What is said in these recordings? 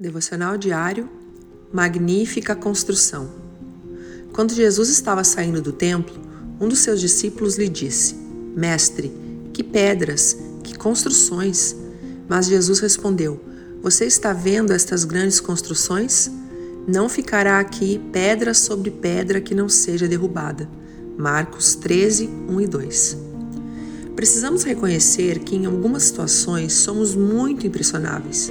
Devocional diário Magnífica construção. Quando Jesus estava saindo do templo, um dos seus discípulos lhe disse: Mestre, que pedras, que construções! Mas Jesus respondeu: Você está vendo estas grandes construções? Não ficará aqui pedra sobre pedra que não seja derrubada. Marcos 13, 1 e 2. Precisamos reconhecer que em algumas situações somos muito impressionáveis.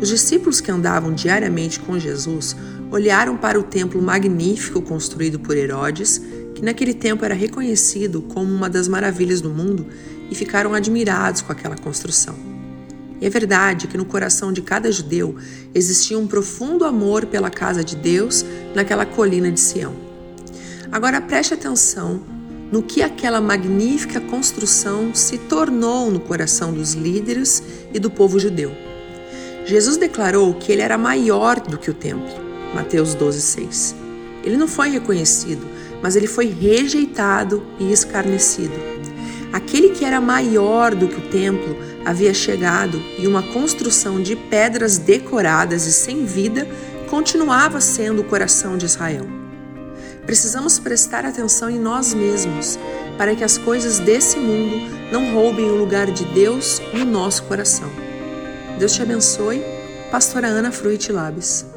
Os discípulos que andavam diariamente com Jesus olharam para o templo magnífico construído por Herodes, que naquele tempo era reconhecido como uma das maravilhas do mundo, e ficaram admirados com aquela construção. E é verdade que no coração de cada judeu existia um profundo amor pela casa de Deus naquela colina de Sião. Agora preste atenção no que aquela magnífica construção se tornou no coração dos líderes e do povo judeu. Jesus declarou que ele era maior do que o templo. Mateus 12:6. Ele não foi reconhecido, mas ele foi rejeitado e escarnecido. Aquele que era maior do que o templo havia chegado e uma construção de pedras decoradas e sem vida continuava sendo o coração de Israel. Precisamos prestar atenção em nós mesmos para que as coisas desse mundo não roubem o lugar de Deus no nosso coração. Deus te abençoe. Pastora Ana Fruit Labs.